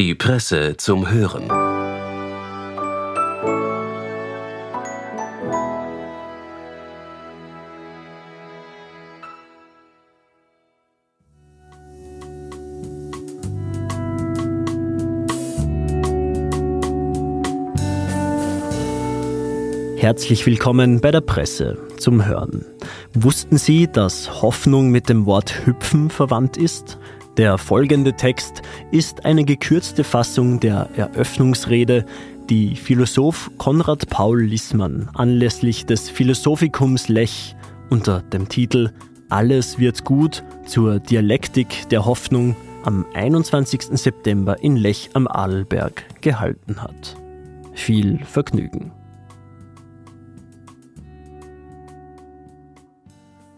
Die Presse zum Hören. Herzlich willkommen bei der Presse zum Hören. Wussten Sie, dass Hoffnung mit dem Wort hüpfen verwandt ist? Der folgende Text ist eine gekürzte Fassung der Eröffnungsrede, die Philosoph Konrad Paul Lissmann anlässlich des Philosophikums Lech unter dem Titel Alles wird gut zur Dialektik der Hoffnung am 21. September in Lech am Adelberg gehalten hat. Viel Vergnügen.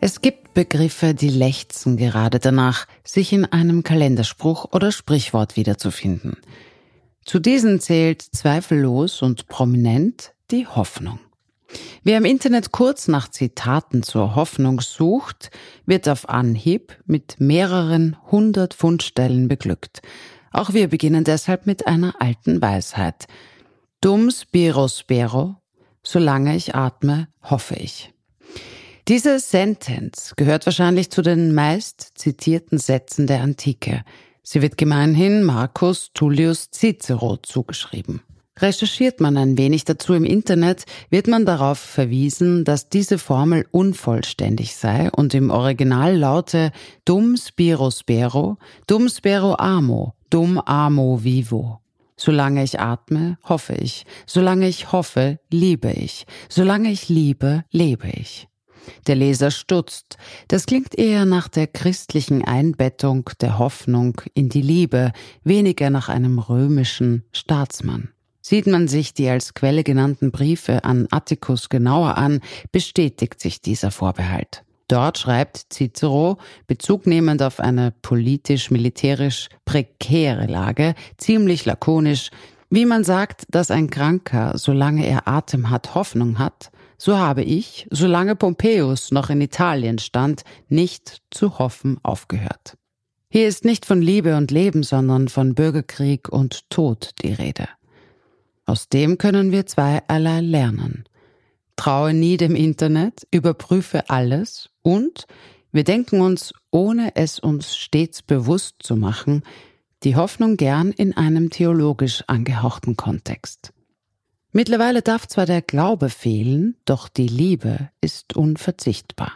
Es gibt Begriffe, die lechzen gerade danach, sich in einem Kalenderspruch oder Sprichwort wiederzufinden. Zu diesen zählt zweifellos und prominent die Hoffnung. Wer im Internet kurz nach Zitaten zur Hoffnung sucht, wird auf Anhieb mit mehreren hundert Fundstellen beglückt. Auch wir beginnen deshalb mit einer alten Weisheit. Dum spiro spero, solange ich atme, hoffe ich. Diese Sentenz gehört wahrscheinlich zu den meist zitierten Sätzen der Antike. Sie wird gemeinhin Marcus Tullius Cicero zugeschrieben. Recherchiert man ein wenig dazu im Internet, wird man darauf verwiesen, dass diese Formel unvollständig sei und im Original laute dum spiro spero, dum spero amo, dum amo vivo. Solange ich atme, hoffe ich. Solange ich hoffe, liebe ich. Solange ich liebe, lebe ich. Der Leser stutzt. Das klingt eher nach der christlichen Einbettung der Hoffnung in die Liebe, weniger nach einem römischen Staatsmann. Sieht man sich die als Quelle genannten Briefe an Atticus genauer an, bestätigt sich dieser Vorbehalt. Dort schreibt Cicero, bezugnehmend auf eine politisch-militärisch prekäre Lage, ziemlich lakonisch, wie man sagt, dass ein Kranker, solange er Atem hat, Hoffnung hat, so habe ich, solange Pompeius noch in Italien stand, nicht zu hoffen aufgehört. Hier ist nicht von Liebe und Leben, sondern von Bürgerkrieg und Tod die Rede. Aus dem können wir zweierlei lernen. Traue nie dem Internet, überprüfe alles und wir denken uns, ohne es uns stets bewusst zu machen, die Hoffnung gern in einem theologisch angehauchten Kontext. Mittlerweile darf zwar der Glaube fehlen, doch die Liebe ist unverzichtbar.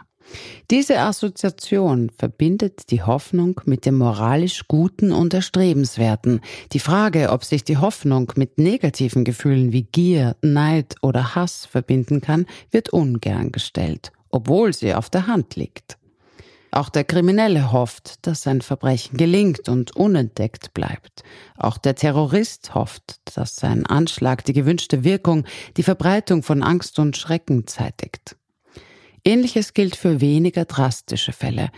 Diese Assoziation verbindet die Hoffnung mit dem moralisch Guten und Erstrebenswerten. Die Frage, ob sich die Hoffnung mit negativen Gefühlen wie Gier, Neid oder Hass verbinden kann, wird ungern gestellt, obwohl sie auf der Hand liegt. Auch der Kriminelle hofft, dass sein Verbrechen gelingt und unentdeckt bleibt. Auch der Terrorist hofft, dass sein Anschlag die gewünschte Wirkung, die Verbreitung von Angst und Schrecken zeitigt. Ähnliches gilt für weniger drastische Fälle.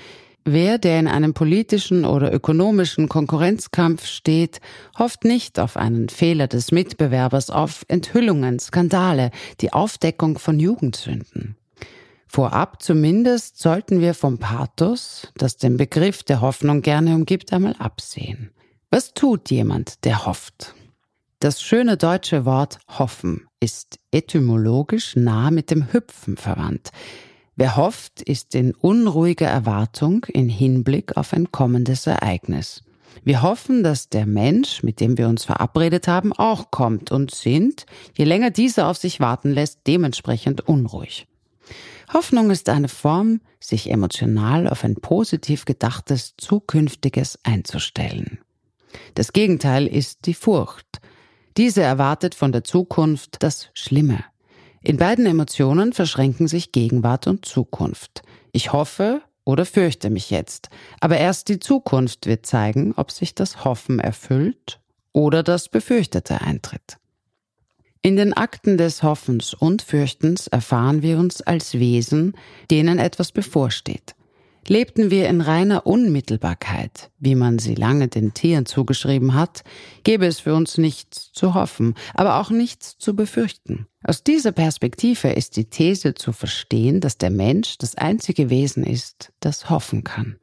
Wer, der in einem politischen oder ökonomischen Konkurrenzkampf steht, hofft nicht auf einen Fehler des Mitbewerbers, auf Enthüllungen, Skandale, die Aufdeckung von Jugendsünden. Vorab zumindest sollten wir vom Pathos, das den Begriff der Hoffnung gerne umgibt, einmal absehen. Was tut jemand, der hofft? Das schöne deutsche Wort hoffen ist etymologisch nah mit dem Hüpfen verwandt. Wer hofft, ist in unruhiger Erwartung in Hinblick auf ein kommendes Ereignis. Wir hoffen, dass der Mensch, mit dem wir uns verabredet haben, auch kommt und sind, je länger dieser auf sich warten lässt, dementsprechend unruhig. Hoffnung ist eine Form, sich emotional auf ein positiv gedachtes Zukünftiges einzustellen. Das Gegenteil ist die Furcht. Diese erwartet von der Zukunft das Schlimme. In beiden Emotionen verschränken sich Gegenwart und Zukunft. Ich hoffe oder fürchte mich jetzt, aber erst die Zukunft wird zeigen, ob sich das Hoffen erfüllt oder das Befürchtete eintritt. In den Akten des Hoffens und Fürchtens erfahren wir uns als Wesen, denen etwas bevorsteht. Lebten wir in reiner Unmittelbarkeit, wie man sie lange den Tieren zugeschrieben hat, gäbe es für uns nichts zu hoffen, aber auch nichts zu befürchten. Aus dieser Perspektive ist die These zu verstehen, dass der Mensch das einzige Wesen ist, das hoffen kann.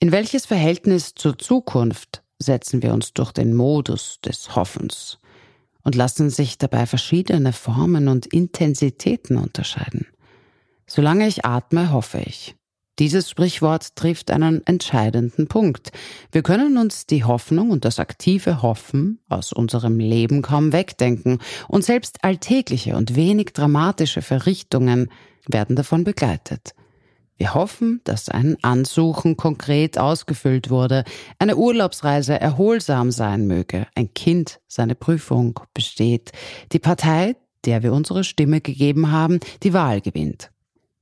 In welches Verhältnis zur Zukunft setzen wir uns durch den Modus des Hoffens und lassen sich dabei verschiedene Formen und Intensitäten unterscheiden. Solange ich atme, hoffe ich. Dieses Sprichwort trifft einen entscheidenden Punkt. Wir können uns die Hoffnung und das aktive Hoffen aus unserem Leben kaum wegdenken, und selbst alltägliche und wenig dramatische Verrichtungen werden davon begleitet. Wir hoffen, dass ein Ansuchen konkret ausgefüllt wurde, eine Urlaubsreise erholsam sein möge, ein Kind seine Prüfung besteht, die Partei, der wir unsere Stimme gegeben haben, die Wahl gewinnt.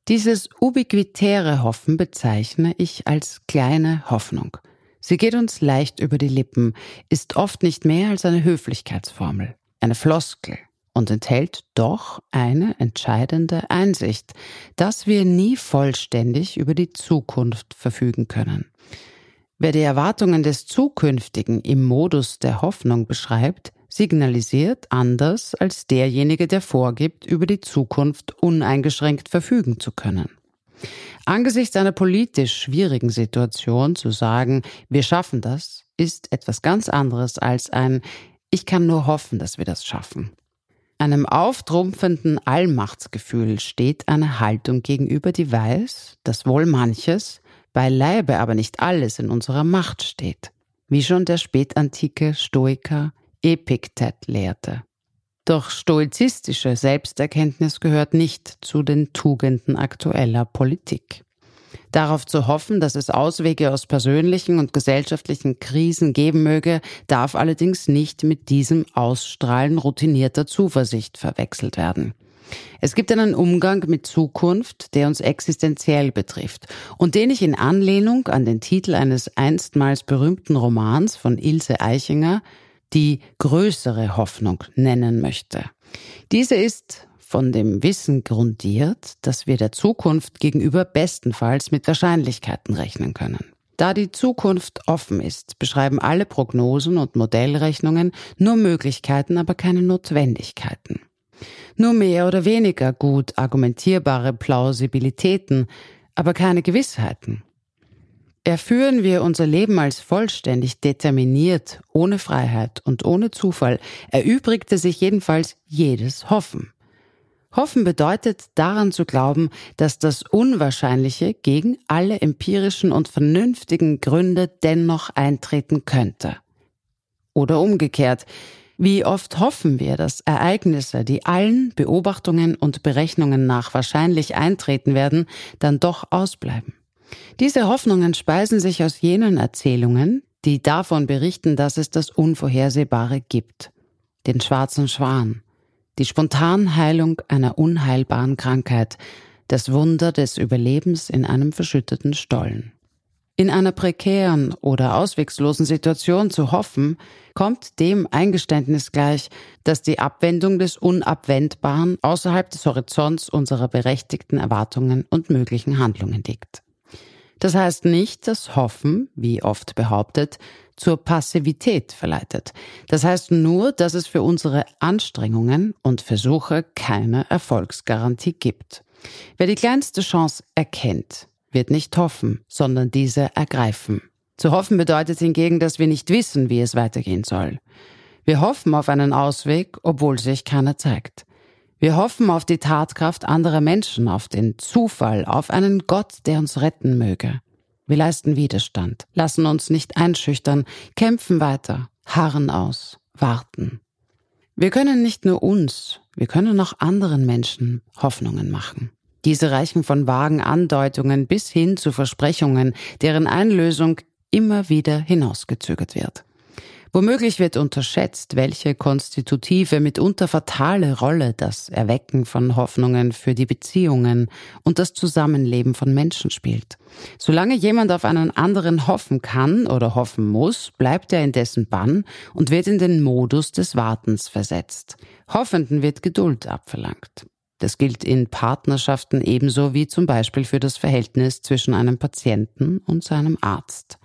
Dieses ubiquitäre Hoffen bezeichne ich als kleine Hoffnung. Sie geht uns leicht über die Lippen, ist oft nicht mehr als eine Höflichkeitsformel, eine Floskel, und enthält doch eine entscheidende Einsicht, dass wir nie vollständig über die Zukunft verfügen können. Wer die Erwartungen des Zukünftigen im Modus der Hoffnung beschreibt, signalisiert anders als derjenige, der vorgibt, über die Zukunft uneingeschränkt verfügen zu können. Angesichts einer politisch schwierigen Situation zu sagen, wir schaffen das, ist etwas ganz anderes als ein Ich kann nur hoffen, dass wir das schaffen. Einem auftrumpfenden Allmachtsgefühl steht eine Haltung gegenüber, die weiß, dass wohl manches, beileibe aber nicht alles in unserer Macht steht, wie schon der spätantike Stoiker Epiktet lehrte. Doch stoizistische Selbsterkenntnis gehört nicht zu den Tugenden aktueller Politik. Darauf zu hoffen, dass es Auswege aus persönlichen und gesellschaftlichen Krisen geben möge, darf allerdings nicht mit diesem Ausstrahlen routinierter Zuversicht verwechselt werden. Es gibt einen Umgang mit Zukunft, der uns existenziell betrifft und den ich in Anlehnung an den Titel eines einstmals berühmten Romans von Ilse Eichinger die größere Hoffnung nennen möchte. Diese ist von dem Wissen grundiert, dass wir der Zukunft gegenüber bestenfalls mit Wahrscheinlichkeiten rechnen können. Da die Zukunft offen ist, beschreiben alle Prognosen und Modellrechnungen nur Möglichkeiten, aber keine Notwendigkeiten. Nur mehr oder weniger gut argumentierbare Plausibilitäten, aber keine Gewissheiten. Erführen wir unser Leben als vollständig determiniert, ohne Freiheit und ohne Zufall, erübrigte sich jedenfalls jedes Hoffen. Hoffen bedeutet daran zu glauben, dass das Unwahrscheinliche gegen alle empirischen und vernünftigen Gründe dennoch eintreten könnte. Oder umgekehrt, wie oft hoffen wir, dass Ereignisse, die allen Beobachtungen und Berechnungen nach wahrscheinlich eintreten werden, dann doch ausbleiben. Diese Hoffnungen speisen sich aus jenen Erzählungen, die davon berichten, dass es das Unvorhersehbare gibt. Den schwarzen Schwan, die Spontanheilung einer unheilbaren Krankheit, das Wunder des Überlebens in einem verschütteten Stollen. In einer prekären oder auswegslosen Situation zu hoffen, kommt dem Eingeständnis gleich, dass die Abwendung des Unabwendbaren außerhalb des Horizonts unserer berechtigten Erwartungen und möglichen Handlungen liegt. Das heißt nicht, dass Hoffen, wie oft behauptet, zur Passivität verleitet. Das heißt nur, dass es für unsere Anstrengungen und Versuche keine Erfolgsgarantie gibt. Wer die kleinste Chance erkennt, wird nicht hoffen, sondern diese ergreifen. Zu hoffen bedeutet hingegen, dass wir nicht wissen, wie es weitergehen soll. Wir hoffen auf einen Ausweg, obwohl sich keiner zeigt. Wir hoffen auf die Tatkraft anderer Menschen, auf den Zufall, auf einen Gott, der uns retten möge. Wir leisten Widerstand, lassen uns nicht einschüchtern, kämpfen weiter, harren aus, warten. Wir können nicht nur uns, wir können auch anderen Menschen Hoffnungen machen. Diese reichen von vagen Andeutungen bis hin zu Versprechungen, deren Einlösung immer wieder hinausgezögert wird. Womöglich wird unterschätzt, welche konstitutive, mitunter fatale Rolle das Erwecken von Hoffnungen für die Beziehungen und das Zusammenleben von Menschen spielt. Solange jemand auf einen anderen hoffen kann oder hoffen muss, bleibt er in dessen Bann und wird in den Modus des Wartens versetzt. Hoffenden wird Geduld abverlangt. Das gilt in Partnerschaften ebenso wie zum Beispiel für das Verhältnis zwischen einem Patienten und seinem Arzt.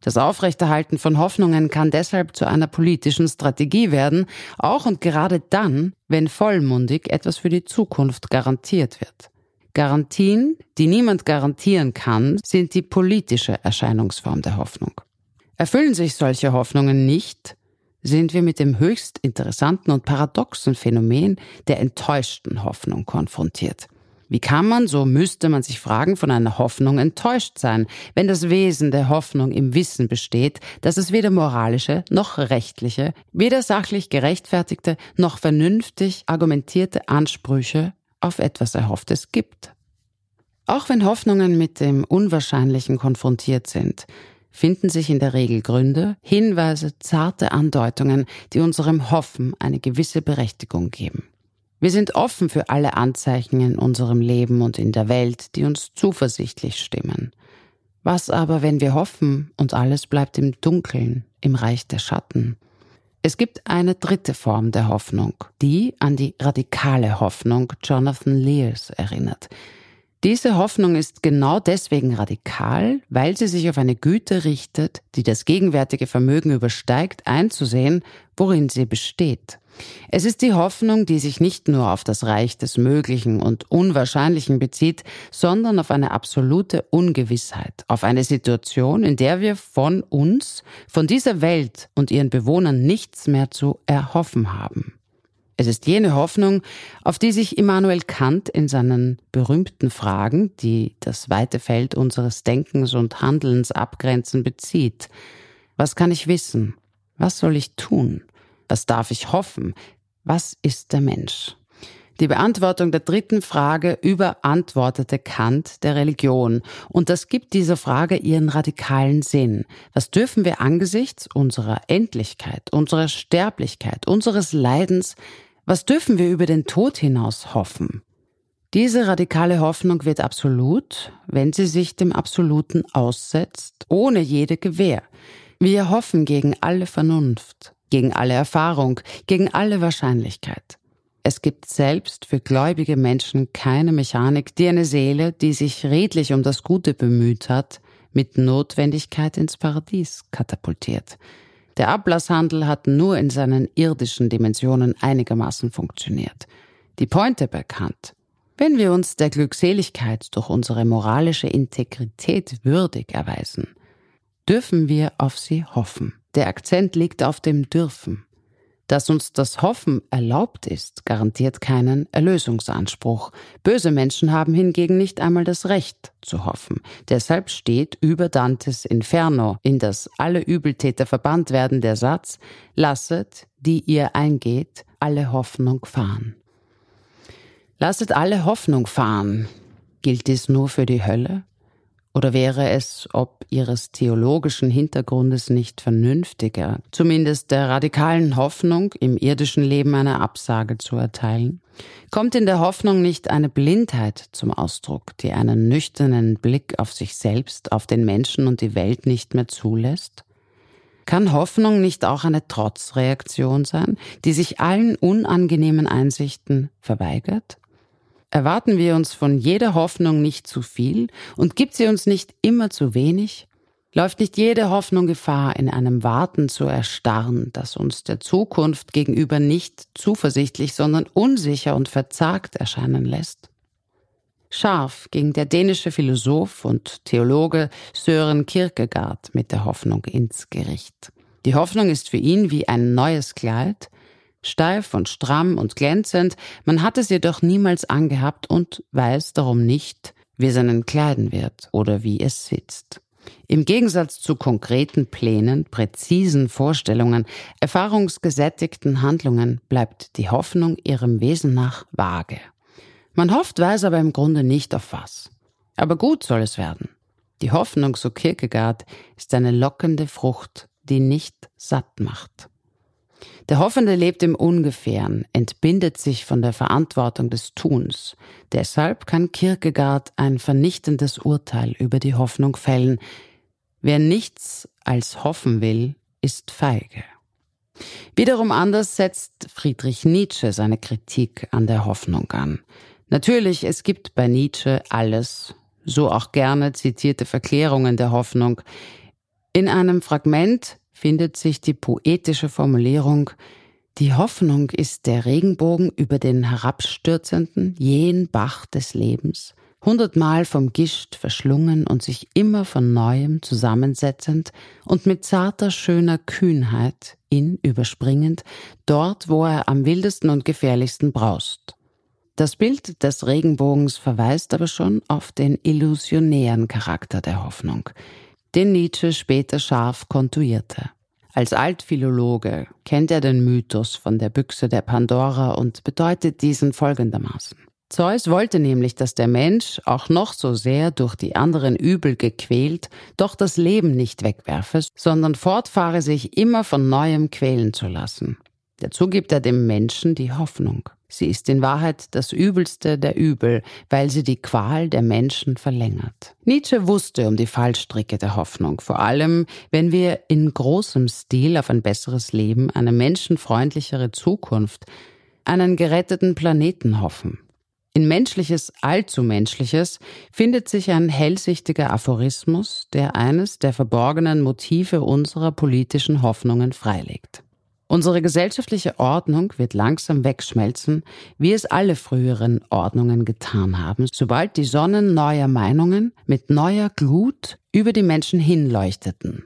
Das Aufrechterhalten von Hoffnungen kann deshalb zu einer politischen Strategie werden, auch und gerade dann, wenn vollmundig etwas für die Zukunft garantiert wird. Garantien, die niemand garantieren kann, sind die politische Erscheinungsform der Hoffnung. Erfüllen sich solche Hoffnungen nicht, sind wir mit dem höchst interessanten und paradoxen Phänomen der enttäuschten Hoffnung konfrontiert. Wie kann man, so müsste man sich fragen, von einer Hoffnung enttäuscht sein, wenn das Wesen der Hoffnung im Wissen besteht, dass es weder moralische noch rechtliche, weder sachlich gerechtfertigte noch vernünftig argumentierte Ansprüche auf etwas Erhofftes gibt? Auch wenn Hoffnungen mit dem Unwahrscheinlichen konfrontiert sind, finden sich in der Regel Gründe, Hinweise, zarte Andeutungen, die unserem Hoffen eine gewisse Berechtigung geben. Wir sind offen für alle Anzeichen in unserem Leben und in der Welt, die uns zuversichtlich stimmen. Was aber, wenn wir hoffen und alles bleibt im Dunkeln, im Reich der Schatten? Es gibt eine dritte Form der Hoffnung, die an die radikale Hoffnung Jonathan Lears erinnert. Diese Hoffnung ist genau deswegen radikal, weil sie sich auf eine Güte richtet, die das gegenwärtige Vermögen übersteigt, einzusehen, worin sie besteht. Es ist die Hoffnung, die sich nicht nur auf das Reich des Möglichen und Unwahrscheinlichen bezieht, sondern auf eine absolute Ungewissheit, auf eine Situation, in der wir von uns, von dieser Welt und ihren Bewohnern nichts mehr zu erhoffen haben. Es ist jene Hoffnung, auf die sich Immanuel Kant in seinen berühmten Fragen, die das weite Feld unseres Denkens und Handelns abgrenzen, bezieht. Was kann ich wissen? Was soll ich tun? Was darf ich hoffen? Was ist der Mensch? Die Beantwortung der dritten Frage überantwortete Kant der Religion. Und das gibt dieser Frage ihren radikalen Sinn. Was dürfen wir angesichts unserer Endlichkeit, unserer Sterblichkeit, unseres Leidens, was dürfen wir über den Tod hinaus hoffen? Diese radikale Hoffnung wird absolut, wenn sie sich dem Absoluten aussetzt, ohne jede Gewähr. Wir hoffen gegen alle Vernunft gegen alle Erfahrung, gegen alle Wahrscheinlichkeit. Es gibt selbst für gläubige Menschen keine Mechanik, die eine Seele, die sich redlich um das Gute bemüht hat, mit Notwendigkeit ins Paradies katapultiert. Der Ablasshandel hat nur in seinen irdischen Dimensionen einigermaßen funktioniert. Die Pointe bekannt. Wenn wir uns der Glückseligkeit durch unsere moralische Integrität würdig erweisen, dürfen wir auf sie hoffen. Der Akzent liegt auf dem Dürfen. Dass uns das Hoffen erlaubt ist, garantiert keinen Erlösungsanspruch. Böse Menschen haben hingegen nicht einmal das Recht zu hoffen. Deshalb steht über Dantes Inferno, in das alle Übeltäter verbannt werden, der Satz, lasset, die ihr eingeht, alle Hoffnung fahren. Lasset alle Hoffnung fahren. Gilt dies nur für die Hölle? Oder wäre es, ob ihres theologischen Hintergrundes nicht vernünftiger, zumindest der radikalen Hoffnung, im irdischen Leben eine Absage zu erteilen? Kommt in der Hoffnung nicht eine Blindheit zum Ausdruck, die einen nüchternen Blick auf sich selbst, auf den Menschen und die Welt nicht mehr zulässt? Kann Hoffnung nicht auch eine Trotzreaktion sein, die sich allen unangenehmen Einsichten verweigert? Erwarten wir uns von jeder Hoffnung nicht zu viel und gibt sie uns nicht immer zu wenig? Läuft nicht jede Hoffnung Gefahr, in einem Warten zu erstarren, das uns der Zukunft gegenüber nicht zuversichtlich, sondern unsicher und verzagt erscheinen lässt? Scharf ging der dänische Philosoph und Theologe Sören Kierkegaard mit der Hoffnung ins Gericht. Die Hoffnung ist für ihn wie ein neues Kleid, steif und stramm und glänzend, man hat es jedoch niemals angehabt und weiß darum nicht, wie es einen kleiden wird oder wie es sitzt. Im Gegensatz zu konkreten Plänen, präzisen Vorstellungen, erfahrungsgesättigten Handlungen bleibt die Hoffnung ihrem Wesen nach vage. Man hofft, weiß aber im Grunde nicht auf was. Aber gut soll es werden. Die Hoffnung, so Kierkegaard, ist eine lockende Frucht, die nicht satt macht. Der Hoffende lebt im Ungefähren, entbindet sich von der Verantwortung des Tuns. Deshalb kann Kierkegaard ein vernichtendes Urteil über die Hoffnung fällen. Wer nichts als hoffen will, ist feige. Wiederum anders setzt Friedrich Nietzsche seine Kritik an der Hoffnung an. Natürlich, es gibt bei Nietzsche alles, so auch gerne zitierte Verklärungen der Hoffnung. In einem Fragment findet sich die poetische Formulierung Die Hoffnung ist der Regenbogen über den herabstürzenden, jähen Bach des Lebens, hundertmal vom Gischt verschlungen und sich immer von neuem zusammensetzend und mit zarter, schöner Kühnheit ihn überspringend, dort, wo er am wildesten und gefährlichsten braust. Das Bild des Regenbogens verweist aber schon auf den illusionären Charakter der Hoffnung, den Nietzsche später scharf kontuierte. Als Altphilologe kennt er den Mythos von der Büchse der Pandora und bedeutet diesen folgendermaßen. Zeus wollte nämlich, dass der Mensch, auch noch so sehr durch die anderen Übel gequält, doch das Leben nicht wegwerfe, sondern fortfahre, sich immer von neuem quälen zu lassen. Dazu gibt er dem Menschen die Hoffnung. Sie ist in Wahrheit das Übelste der Übel, weil sie die Qual der Menschen verlängert. Nietzsche wusste um die Fallstricke der Hoffnung, vor allem wenn wir in großem Stil auf ein besseres Leben, eine menschenfreundlichere Zukunft, einen geretteten Planeten hoffen. In Menschliches allzu Menschliches findet sich ein hellsichtiger Aphorismus, der eines der verborgenen Motive unserer politischen Hoffnungen freilegt. Unsere gesellschaftliche Ordnung wird langsam wegschmelzen, wie es alle früheren Ordnungen getan haben, sobald die Sonnen neuer Meinungen mit neuer Glut über die Menschen hinleuchteten.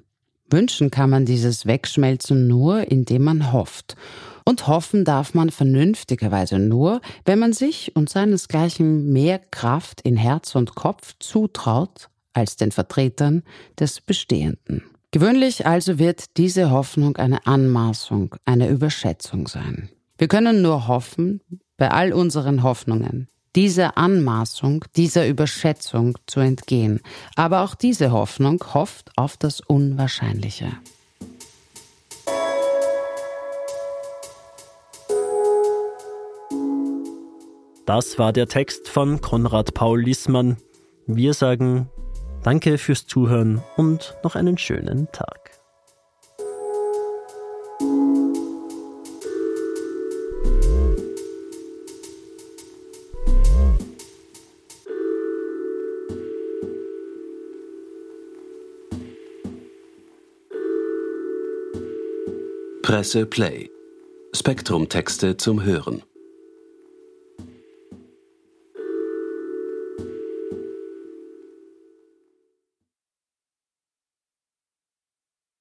Wünschen kann man dieses Wegschmelzen nur, indem man hofft. Und hoffen darf man vernünftigerweise nur, wenn man sich und seinesgleichen mehr Kraft in Herz und Kopf zutraut als den Vertretern des Bestehenden. Gewöhnlich also wird diese Hoffnung eine Anmaßung, eine Überschätzung sein. Wir können nur hoffen, bei all unseren Hoffnungen, dieser Anmaßung, dieser Überschätzung zu entgehen. Aber auch diese Hoffnung hofft auf das Unwahrscheinliche. Das war der Text von Konrad Paul Lissmann. Wir sagen Danke fürs Zuhören und noch einen schönen Tag. Presse Play. Spektrum Texte zum Hören.